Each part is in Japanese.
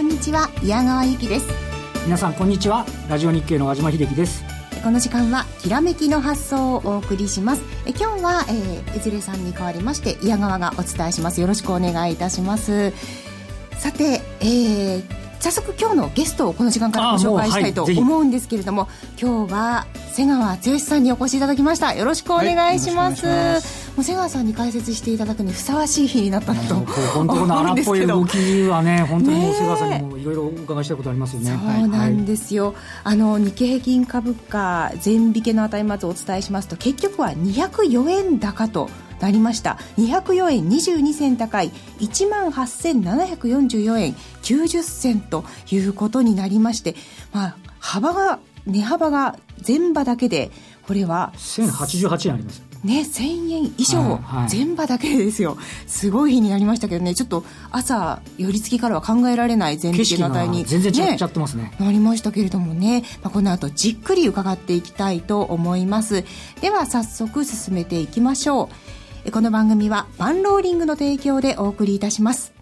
んこんにちは矢川由紀です。皆さんこんにちは。ラジオ日経の和島秀樹です。この時間はきらめきの発想をお送りします。え今日は、えー、いずれさんに代わりまして矢川がお伝えします。よろしくお願いいたします。さて、えー、早速今日のゲストをこの時間からご紹介したいと思うんですけれども、はい、今日は瀬川剛さんにお越しいただきました。よろしくお願いします、はい瀬川さんに解説していただくにふさわしい日になったなと本当の荒っぽい動きはね本当に瀬川さんにもいろいろお伺いしたいことありますよね。そうなんですよ、はい、あの日経平均株価全引けの値まずお伝えしますと結局は204円高となりました。204円22銭高い1万8744円90銭ということになりまして、まあ、幅が値幅が前場だけでこれは1088円ありますね、1000円以上、全場だけですよ、すごい日になりましたけどね、ちょっと朝、寄り付きからは考えられない全引けの値に、全然違っちゃってますね、なりましたけれどもね、まあ、この後じっくり伺っていきたいと思います。では早速進めていきましょう。この番組はバンローリングの提供でお送りいたします。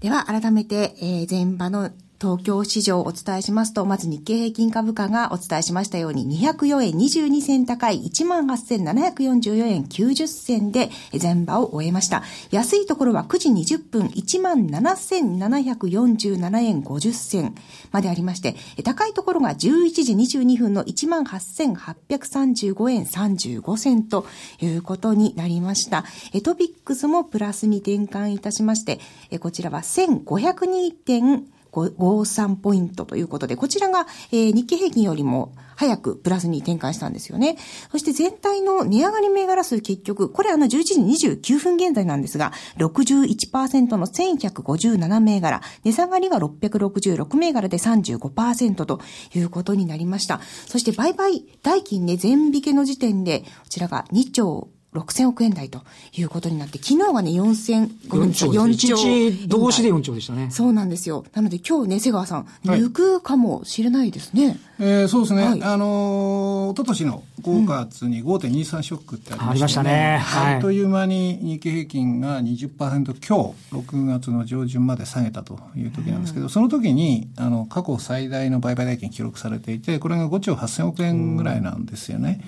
では改めて、えー、前場の東京市場をお伝えしますと、まず日経平均株価がお伝えしましたように、204円22銭高い18,744円90銭で前場を終えました。安いところは9時20分17,747円50銭までありまして、高いところが11時22分の18,835円35銭ということになりました。トピックスもプラスに転換いたしまして、こちらは1502点53ポイントということで、こちらが、えー、日経平均よりも早くプラスに転換したんですよね。そして全体の値上がり銘柄数結局、これあの11時29分現在なんですが、61%の1157銘柄、値下がりが666銘柄で35%ということになりました。そして売買代金ね、全引けの時点で、こちらが2兆6000億円台ということになって、昨日はね、4000、ごめんなさい、4兆。1日同士で4兆でしたね。そうなんですよ。なので今日ね、瀬川さん、抜くかもしれないですね。えー、そうですね。はい、あのー、一昨年の5月に5.23ショックってありましたね。うん、ありましたね。はい。あっという間に日経平均が20%強、6月の上旬まで下げたという時なんですけど、うん、その時に、あの、過去最大の売買代金記録されていて、これが5兆8000億円ぐらいなんですよね。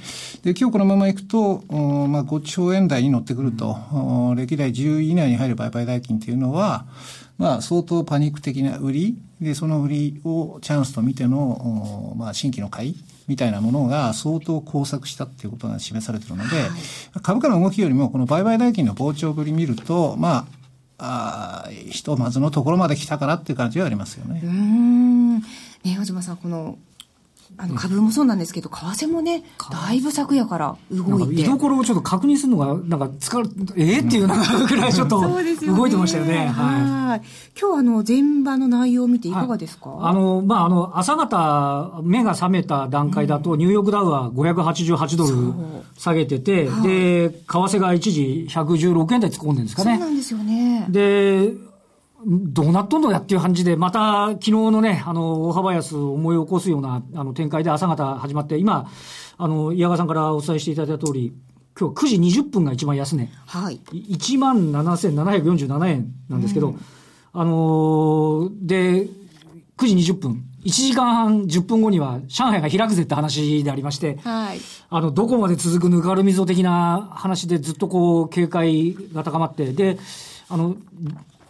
で、今日このままいくと、まあ、5兆円台に乗ってくると、うん、歴代10位以内に入る売買代金というのは、まあ、相当パニック的な売り、で、その売りをチャンスと見ての、まあ、新規の買いみたいなものが相当交錯したっていうことが示されているので、はい、株価の動きよりも、この売買代金の膨張ぶり見ると、まあ、あひとまずのところまで来たかなっていう感じはありますよね。うん。ね、小島さん、このあの株もそうなんですけど、為替もね、だいぶ昨夜から動いて。居所をちょっと確認するのが、なんか使う、ええー、っていうぐらいちょっと 動いてましたよね。はい。今日あの、前場の内容を見ていかがですか、はい、あの、まあ、あの、朝方、目が覚めた段階だと、ニューヨークダウは588ドル下げてて、で、為替が一時116円台突っ込んでるんですかね。そうなんですよね。で、どうなっとんのやっていう感じで、また昨日のね、あの、大幅安を思い起こすような、あの、展開で朝方始まって、今、あの、矢川さんからお伝えしていただいた通り、今日9時20分が一番安値。はい。1万7747円なんですけど、うん、あのー、で、9時20分。1時間半10分後には上海が開くぜって話でありまして、はい、あの、どこまで続くぬかるみぞ的な話でずっとこう、警戒が高まって、で、あの、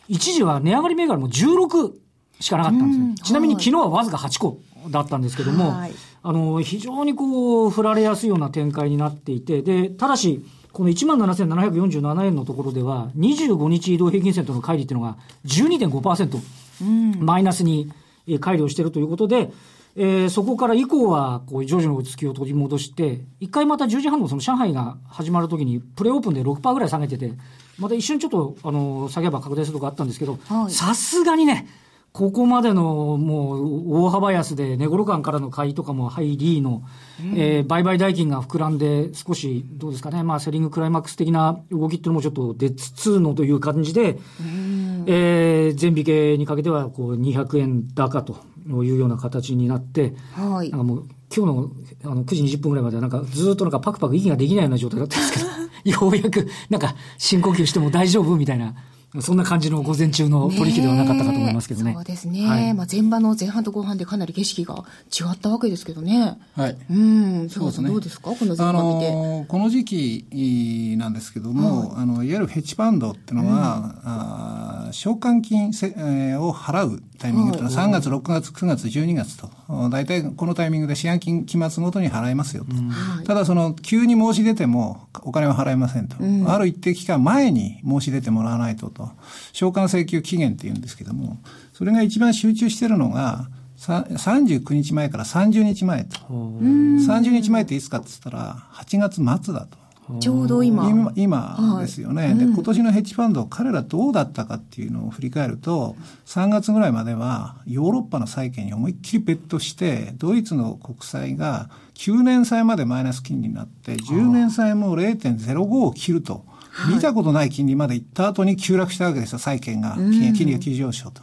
一時は値上がり銘柄も16しかなかったんですよ。ちなみに昨日はわずか8個だったんですけども、はい、あの、非常にこう、振られやすいような展開になっていて、で、ただし、この17,747円のところでは、25日移動平均線との乖離っていうのが12.5%、うん、マイナスに乖離をしているということで、えー、そこから以降は、こう、徐々に落ち着きを取り戻して、一回また10時半のその上海が始まるときに、プレオープンで6%ぐらい下げてて、また一瞬ちょっと、あの、下げ幅拡大するとこあったんですけど、さすがにね、ここまでのもう大幅安で、値頃感からの買いとかも入りの、うん、えー、売買代金が膨らんで、少しどうですかね、まあ、セリングクライマックス的な動きっていうのもちょっと出つつのという感じで、うん、えー、全引けにかけてはこう200円高というような形になって、はい、なんかもう今日のあの9時20分ぐらいまではなんかずっとなんかパクパク息ができないような状態だったんですけど、ようやくなんか深呼吸しても大丈夫みたいなそんな感じの午前中の取引ではなかったかと思いますけどね。そうですね。はい、まあ前場の前半と後半でかなり景色が違ったわけですけどね。はい。うん。そうですね。どうですか？この前場見て。あのこの時期なんですけども、はい、あの、いわゆるヘッジファンドっていうのは、うん、あ償還金せ、えー、を払うタイミングというのは3月、6月、9月、12月と、大体このタイミングで四半期期末ごとに払いますよと。うん、ただその、急に申し出てもお金は払いませんと。うん、ある一定期間前に申し出てもらわないとと。償還請求期限って言うんですけども、それが一番集中してるのが、39日前から30日前と。30日前っていつかって言ったら、8月末だと。ちょうど今。今今ですよね、はい、で、今年のヘッジファンド、彼らどうだったかっていうのを振り返ると、3月ぐらいまでは、ヨーロッパの債券に思いっきりベットして、ドイツの国債が9年債までマイナス金利になって、10年債も0.05を切ると。見たことない金利まで行った後に急落したわけですよ、債券が。金利が急上昇と。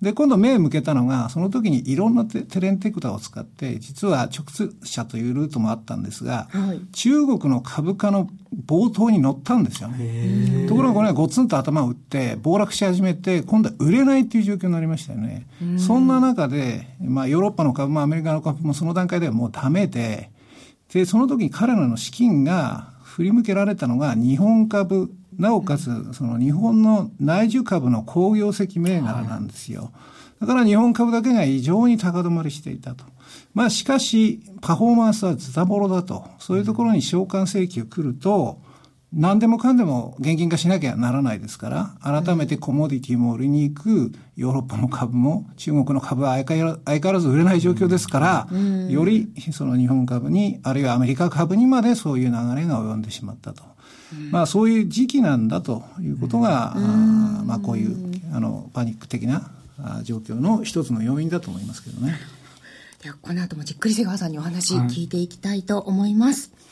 で、今度目を向けたのが、その時にいろんなテレンテクタを使って、実は直通車というルートもあったんですが、はい、中国の株価の冒頭に乗ったんですよね。ところがこれはゴツンと頭を打って暴落し始めて、今度は売れないっていう状況になりましたよね。そんな中で、まあヨーロッパの株もアメリカの株もその段階ではもうダメで、で、その時に彼らの資金が振り向けられたのが日本株、なおかつ、その日本の内需株の工業績銘柄なんですよ。だから日本株だけが異常に高止まりしていたと。まあしかし、パフォーマンスはズタボロだと。そういうところに償還請求来ると、何でもかんでも現金化しなきゃならないですから、改めてコモディティも売りに行くヨーロッパの株も中国の株は相変わらず売れない状況ですから、よりその日本株に、あるいはアメリカ株にまでそういう流れが及んでしまったと。まあそういう時期なんだということが、まあこういうあのパニック的な状況の一つの要因だと思いますけどね。ではこの後もじっくり瀬川さんにお話聞いていきたいと思います。はい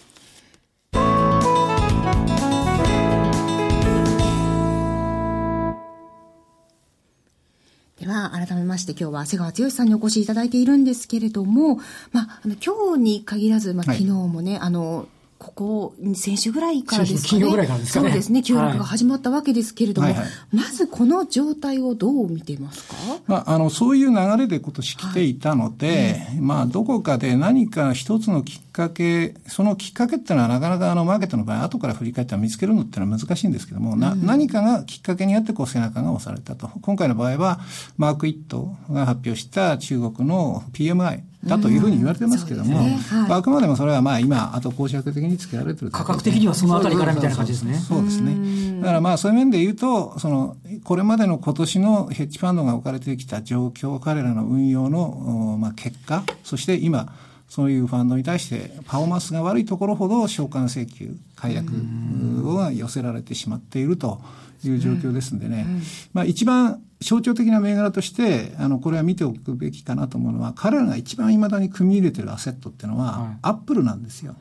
では、改めまして今日は瀬川剛さんにお越しいただいているんですけれども、まあ、あの今日に限らず、まあ、昨日もね、はい、あの、ここ、先週ぐらいからですかね。ぐらいからですかね。そうですね。協力が始まったわけですけれども、はいはいはい、まずこの状態をどう見ていますか？まあ、あの、そういう流れで今年来ていたので、はい、まあ、どこかで何か一つのきっかけ、そのきっかけっていうのはなかなかあの、マーケットの場合、後から振り返って見つけるのっていうのは難しいんですけども、な、何かがきっかけにあってこう背中が押されたと。今回の場合は、マーク・イットが発表した中国の PMI、だというふうに言われてますけども、ね。はい、あくまでもそれはまあ今、後公爵的につけられてる価格的にはそのあたりからみたいな感じですね。そうですね。だからまあそういう面で言うと、その、これまでの今年のヘッジファンドが置かれてきた状況、彼らの運用の、まあ、結果、そして今、そういうファンドに対してパフォーマンスが悪いところほど償還請求、解約が寄せられてしまっているという状況ですんでね、まあ一番象徴的な銘柄として、あの、これは見ておくべきかなと思うのは、彼らが一番未だに組み入れてるアセットっていうのは、アップルなんですよ。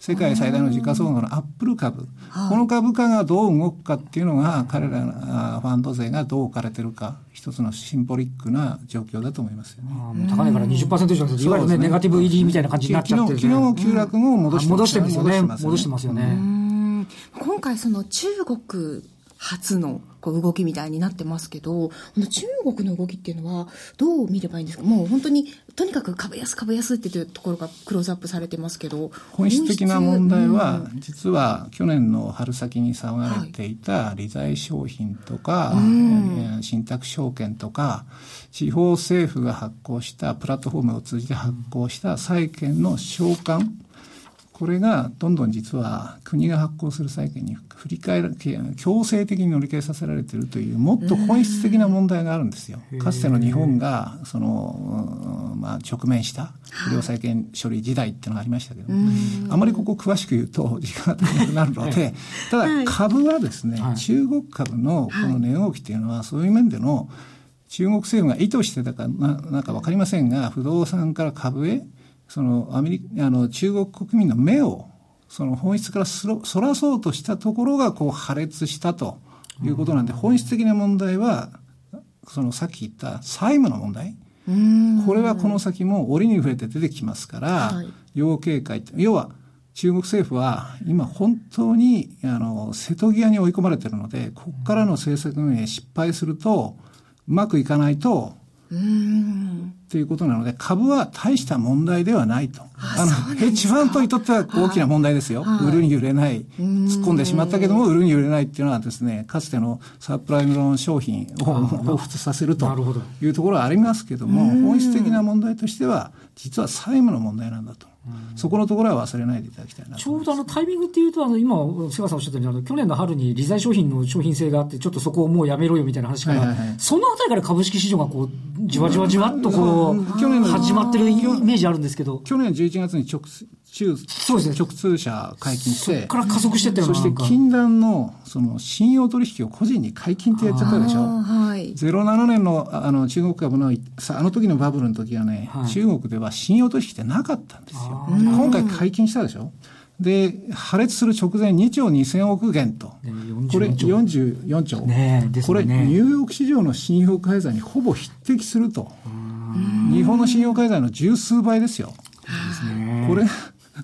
世界最大の時価総額のアップル株、この株価がどう動くかっていうのが、彼らのファンド勢がどう置かれてるか、一つのシンボリックな状況だと思いますよね。高値から20%以上いわゆるね、ネガティブ ED みたいな感じになっちゃってる、昨日、昨日急落後戻してます、ね、戻してますよね。戻してますよね。今回その中国初のこう動きみたいになってますけど、中国の動きっていうのはどう見ればいいんですか？もう本当に、とにかく株安株安っていうところがクローズアップされてますけど。本質的な問題は、実は去年の春先に騒がれていた理財商品とか、はい、信託証券とか、地方政府が発行したプラットフォームを通じて発行した債券の償還、これがどんどん実は国が発行する債券に振り返る、強制的に乗り換えさせられているという、もっと本質的な問題があるんですよ。かつての日本が、その、まあ、直面した不良債権処理時代っていうのがありましたけど、あまりここ詳しく言うと時間が足りなくなるので、ただ株はですね、中国株のこの値動きっていうのは、そういう面での中国政府が意図してたかな、なんかわかりませんが、不動産から株へ、そのアメリカ、あの中国国民の目をその本質からそらそうとしたところがこう破裂したということなんで、本質的な問題は、そのさっき言った債務の問題。これはこの先も折に触れて出てきますから、はい、要警戒要は中国政府は今本当にあの瀬戸際に追い込まれているのでここからの政策運営失敗するとうまくいかないとということなので、株は大した問題ではないと。あの、ヘッジファンドにとっては大きな問題ですよ。売るに売れない。突っ込んでしまったけども、売るに売れないっていうのはですね、かつてのサープライムローン商品を彷彿させるというところはありますけども、本質的な問題としては、実は債務の問題なんだと。そこのところは忘れないでいただきたいなちょうどあのタイミングっていうと、あの今、瀬川さんおっしゃったように、去年の春に理財商品の商品性があって、ちょっとそこをもうやめろよみたいな話から、そのあたりから株式市場がこう、じわじわじわっとこう、去年始まってるイメージあるんですけど。去年11月に直中そうですね、直通車解禁して、そから加速してってそして禁断のその信用取引を個人に解禁ってやっちゃったでしょ。はい、07年のあの中国株のあの時のバブルの時はね、はい、中国では信用取引ってなかったんですよ。今回解禁したでしょ。で、破裂する直前2兆2000億元と。これ44兆。ねね、これニューヨーク市場の信用改ざんにほぼ匹敵すると。日本の信用改ざんの十数倍ですよ。これ、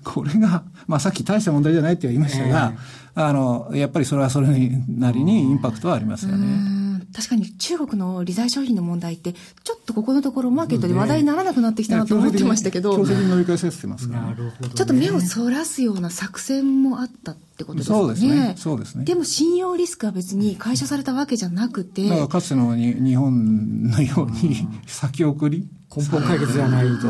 これが、まあさっき大した問題じゃないって言いましたが、えー、あの、やっぱりそれはそれなりにインパクトはありますよね。確かに中国の理財商品の問題って、ちょっとここのところマーケットで話題にならなくなってきたなと思ってましたけど、強制に乗り換えさせてますから、ね、ちょっと目をそらすような作戦もあったってことですね。そうですね。そうですね。でも信用リスクは別に解消されたわけじゃなくて。だからかつての日本のように先送り根本解決ではないと、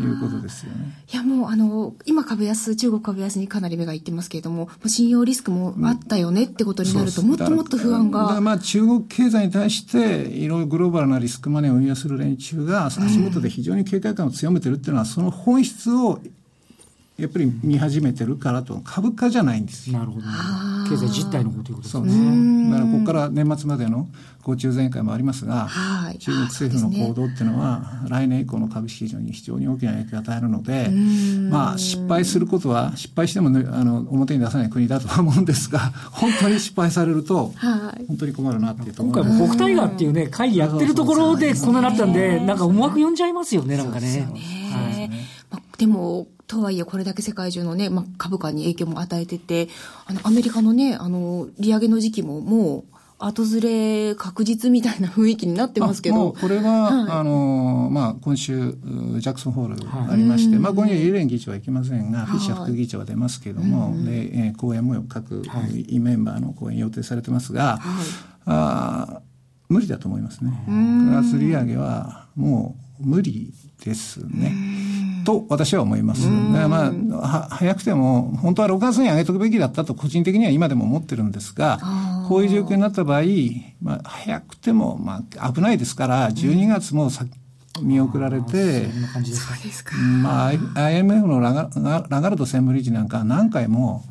いうことですよね。いやもうあの、今株安、中国株安にかなり目がいってますけれども、信用リスクもあったよねってことになると、もっともっと不安が。まあ中国経済に対して、いろいろグローバルなリスクマネーを運用する連中が、足元で非常に警戒感を強めてるっていうのは、その本質をやっぱり見始めてるからと、株価じゃないんですよ。なるほど。経済実態のこということですね。そうですね。だからここから年末までの高中前回もありますが、はい、中国政府の行動っていうのは、来年以降の株式市場に非常に大きな影響を与えるので、まあ失敗することは、失敗しても、ね、あの表に出さない国だとは思うんですが、本当に失敗されると、本当に困るなっていうと今回も北大河っていうね、会議やってるところでこんななったんで、なんか思惑読んじゃいますよね、なんかね。はい。でも、とはいえこれだけ世界中のね、まあ、株価に影響も与えてて、あの、アメリカのね、あの、利上げの時期ももう、後ずれ確実みたいな雰囲気になってますけど。これは、はい、あの、まあ、今週、ジャクソンホールありまして、はい、まあ、ここにはイエレン議長は行きませんが、はい、フィッシャー副議長は出ますけれども、で、えー、講演も各、はい、メンバーの講演予定されてますが、はい、あ無理だと思いますね。プラス利上げはもう無理ですね。と私は思います。まあ、早くても、本当は6月に上げとくべきだったと個人的には今でも思ってるんですが、こういう状況になった場合、まあ、早くても、まあ、危ないですから、12月もさ、見送られて、まあ、IMF のラガラガルド専務理事なんか何回も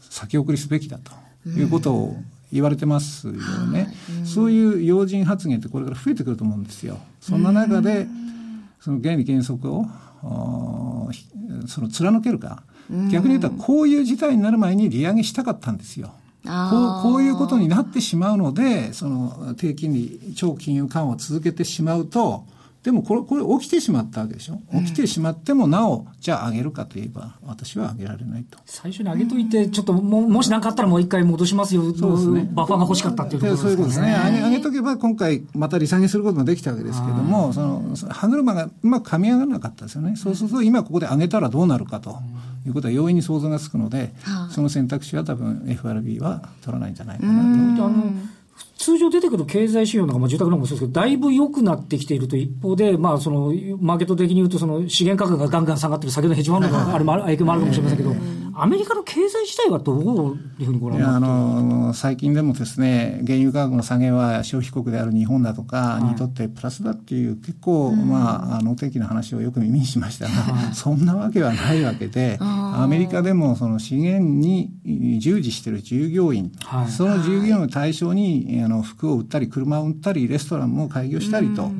先送りすべきだということを言われてますよね。そういう要人発言ってこれから増えてくると思うんですよ。そんな中で、その原理原則をその貫けるか、逆に言うとこういう事態になる前に利上げしたかったんですよ。こうこういうことになってしまうので、その低金利、超金融緩和を続けてしまうと、でもこれ、これ起きてしまったわけでしょ？起きてしまってもなお、じゃあ上げるかといえば、私は上げられないと。最初に上げといて、ちょっとも、もし何かあったらもう一回戻しますよ。そうですね。バッファーが欲しかったっていうところですね。そういうことですね。上げ、上げとけば今回また利下げすることもできたわけですけども、その、歯車がうまく噛み合わなかったですよね。そうすると今ここで上げたらどうなるかということは容易に想像がつくので、その選択肢は多分 FRB は取らないんじゃないかなと。通常出てくる経済指標なんか、まあ、住宅なんかもそうですけど、だいぶ良くなってきていると一方で、まあ、その、マーケット的に言うと、その、資源価格がガンガン下がってる、先ほどヘッジファンドがあれも影響もあるかもしれませんけど、アメリカの経済自体はどういうふうにご覧になってあの最近でもですね、原油価格の下げは消費国である日本だとかにとってプラスだっていう、結構、まあ、あの、天気な話をよく耳にしましたが、そんなわけはないわけで、アメリカでもその資源に従事している従業員、その従業員を対象に、あの、服を売ったり、車を売ったり、レストランも開業したりと、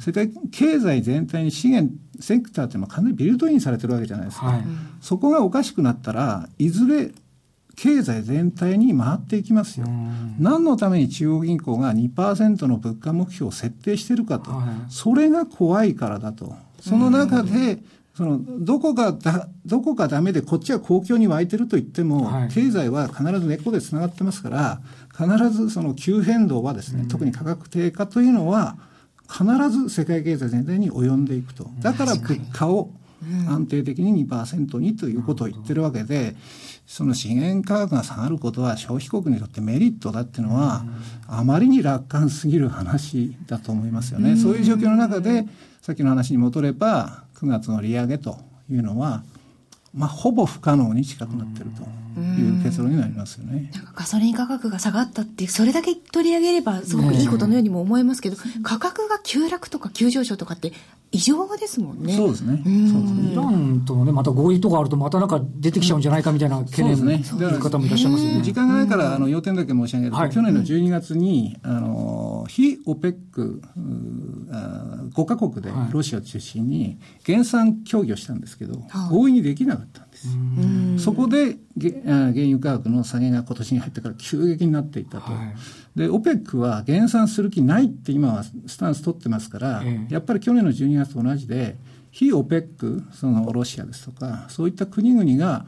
それから経済全体に資源セクターっていうのは完全にビルトインされてるわけじゃないですか、はい、そこがおかしくなったらいずれ経済全体に回っていきますよ。何のために中央銀行が2%の物価目標を設定してるかと、はい、それが怖いからだと。その中で、その、どこがだ、どこがダメでこっちは公共に湧いてると言っても、はい、経済は必ず根っこで繋がってますから、必ずその急変動はですね、特に価格低下というのは、必ず世界経済全体に及んでいくと。だから物価を安定的に2%にということを言ってるわけで、その資源価格が下がることは消費国にとってメリットだっていうのは、あまりに楽観すぎる話だと思いますよね。そういう状況の中で、さっきの話に戻れば、9月の利上げというのは、まあ、ほぼ不可能に近くなってるという結論になりますよね。なんかガソリン価格が下がったっていう、それだけ取り上げればすごくいいことのようにも思えますけど、価格が急落とか急上昇とかって異常ですもんね。そうですね。イランとのね、また合意とかあると、またなんか出てきちゃうんじゃないかみたいな懸念の方もいらっしゃいますよね。時間がないから、あの、要点だけ申し上げると、はい、去年の12月に、あの、非 OPEC、5カ国でロシアを中心に減産協議をしたんですけど、はい、合意にできなかった。んです。そこで原油価格の下げが今年に入ってから急激になっていったと。はいで、オペックは減産する気ないって今はスタンス取ってますから、ええ、やっぱり去年の12月と同じで、非オペック、そのロシアですとか、そういった国々が、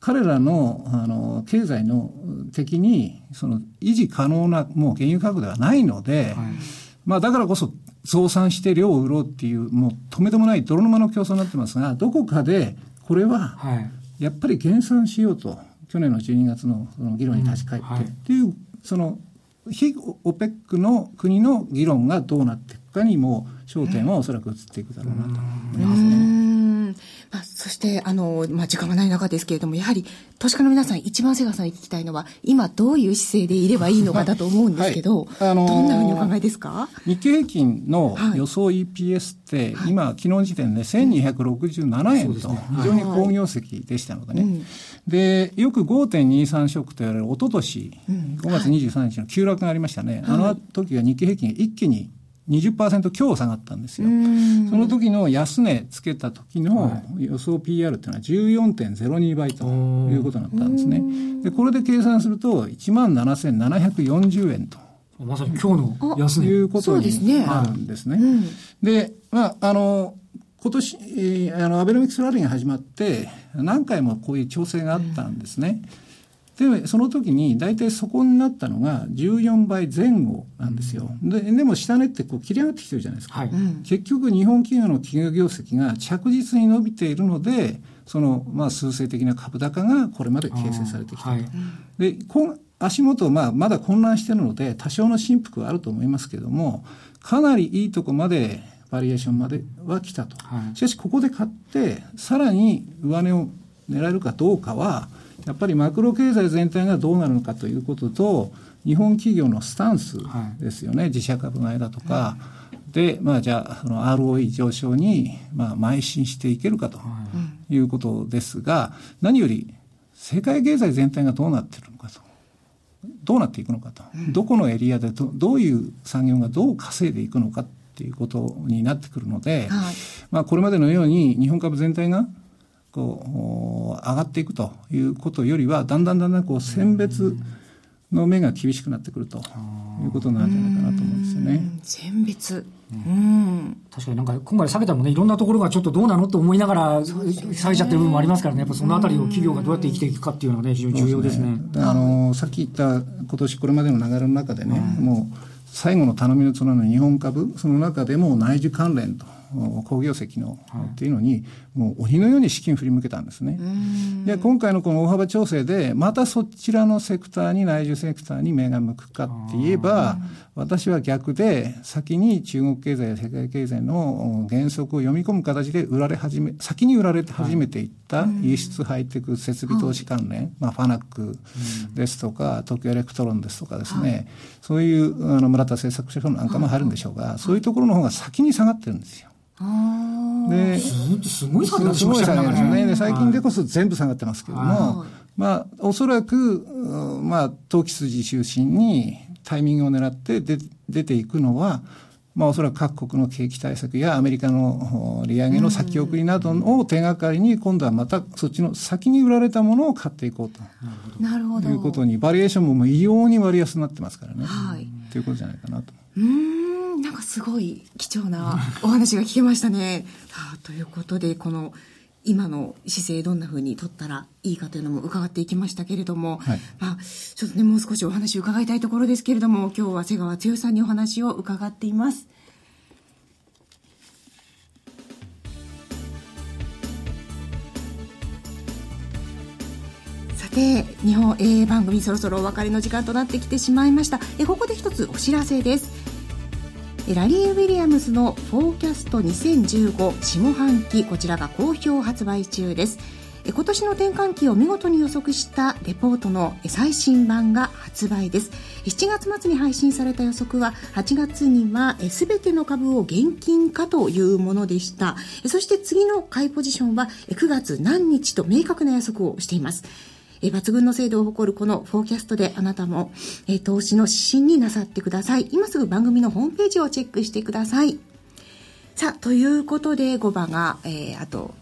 彼らのあの経済の的にその維持可能なもう原油価格ではないので、はい、まあだからこそ増産して量を売ろうっていう、もう止めどもない泥沼の競争になってますが、どこかでこれはやっぱり減産しようと、去年の12月のその議論に立ち返ってっていう、その非 OPEC の国の議論がどうなっていくかにも焦点はおそらく移っていくだろうなと思いますね。まあ、そして、あの、まあ、時間がない中ですけれども、やはり、投資家の皆さん、一番瀬川さんに聞きたいのは、今どういう姿勢でいればいいのかだと思うんですけど、はい。はい、あのー、どんなふうにお考えですか？日経平均の予想 EPS って、はい、今、昨日の時点で1267円と、非常に好業績でしたのでね。うん。で、よく5.23ショックと言われる一昨年、うん、5月23日の急落がありましたね。はい、あの時は日経平均一気に20%強下がったんですよ。その時の安値つけた時の予想 PR っていうのは14.02倍ということになったんですね。で、これで計算すると17,740円と。まさに今日の安値。いうことになるんですね。で、まあ、あの、今年、えー、あの、アベノミクスラリーが始まって、何回もこういう調整があったんですね。で、その時に大体そこになったのが14倍前後なんですよ。ででも下値ってこう切り上がってきてるじゃないですか。はい、結局日本企業の企業業績が着実に伸びているので、その、まあ、数勢的な株高がこれまで形成されてきたと。はい、で、足元、まあ、まだ混乱しているので、多少の振幅はあると思いますけれども、かなりいいとこまでバリエーションまでは来たと。はい、しかし、ここで買って、さらに上値を狙えるかどうかは、やっぱりマクロ経済全体がどうなるのかということと、日本企業のスタンスですよね、はい、自社株買いだとか、はい、で、まあ、じゃあ、その ROE 上昇に、まあ、邁進していけるかとい。うことですが、何より、世界経済全体がどうなっているのかと。どうなっていくのかと。どこのエリアでどどういう産業がどう稼いでいくのかっていうことになってくるので、はい、まあこれまでのように日本株全体がこう上がっていくということよりはだんだんだんだんこう選別の目が厳しくなってくるということなんじゃないかなと思うんですよね。選別。うん、確かになんか今回下げたもね、いろんなところがちょっどうなのと思いながら下げちゃってる部分もありますからね、やっぱそのあたりを企業がどうやって生きていくかっていうのはね、非常に重要ですね。すねあの、さっき言った今年これまでの流れの中でね、うん、もう最後の頼みの綱の日本株、その中でも内需関連と。工業績の、っていうのに、もう鬼のように資金振り向けたんですね。で、今回のこの大幅調整で、またそちらのセクターに、内需セクターに目が向くかって言えば、私は逆で、先に中国経済や世界経済の減速を織り込む形で売られ始め、先に売られて始めていった輸出ハイテク設備投資関連、まあ、ファナックですとか、東京エレクトロンですとかですね、そういうあの村田製作所なんかも入るんでしょうが、そういうところの方が先に下がってるんですよ。ですごい下がってましたね。で最近でこそ全部下がってますけども、まあ、おそらく、まあ、投機筋中心にタイミングを狙って出出ていくのは、まあ、おそらく各国の景気対策やアメリカの利上げの先送りなどを手がかりに、今度はまたそっちの先に売られたものを買っていこうと。なるほど。いうことに、バリエーションも異様に割安になってますからね。はい。ということじゃないかなと。うん、なんかすごい貴重なお話が聞けましたね。はあ、ということで、この、今の姿勢どんなふうに取ったらいいかというのも伺っていきましたけれども、はい、まあ、ちょっとね、もう少しお話を伺いたいところですけれども、今日は瀬川剛さんにお話を伺っています。さて、日本 AA 番組そろそろお別れの時間となってきてしまいました。えここで一つお知らせです。ラリー・ウィリアムズのフォーキャスト2015下半期こちらが好評発売中です。今年の転換期を見事に予測したレポートの最新版が発売です。7月末に配信された予測は8月には全ての株を現金化というものでした。そして次の買いポジションは9月何日と明確な予測をしています。え抜群の精度を誇るこのフォーキャストであなたも、え投資の指針になさってください。今すぐ番組のホームページをチェックしてください。さあ、ということで5番が、えー、あと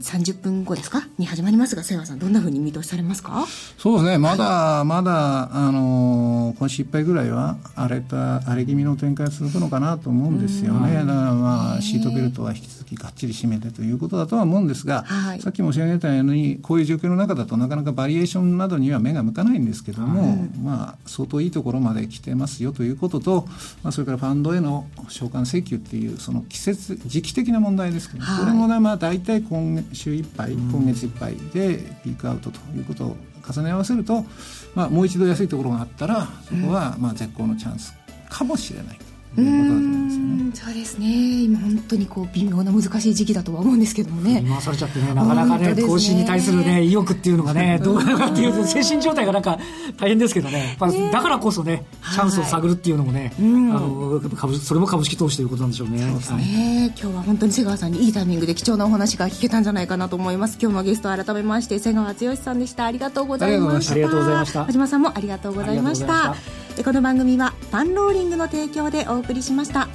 30分後ですか？に始まりますが、瀬川さん、どんなふうに見通しされますか？そうですね、まだ、はい、まだ、あの、今週いっぱいぐらいは、荒れた、荒れ気味の展開が続くのかなと思うんですよね。だからまあ、シートベルトは引き続きがっちり締めてということだとは思うんですが、はい、さっき申し上げたように、こういう状況の中だとなかなかバリエーションなどには目が向かないんですけども、はい、まあ、相当いいところまで来てますよということと、まあ、それからファンドへの償還請求っていう、その季節、時期的な問題ですけど、これもね、まあ、大体今今週いっぱい、今月いっぱいでピークアウトということを重ね合わせると、まあ、もう一度安いところがあったらそこはまあ絶好のチャンスかもしれない。ということだと思いますよね。そうですね。今本当にこう微妙な難しい時期だとは思うんですけどもね。回されちゃってねなかなかね投資に対するね意欲っていうのがねどうなのかっていうと精神状態がなんか大変ですけどね。だからこそねチャンスを探るっていうのもね、はい、あの株それも株式投資ということなんでしょうね。そうですね、はい、今日は本当に瀬川さんにいいタイミングで貴重なお話が聞けたんじゃないかなと思います。今日のゲスト改めまして瀬川剛さんでした。ありがとうございました。ありがとうございました。さんもありがとうございましたこの番組はパンローリングの提供でお送りしました。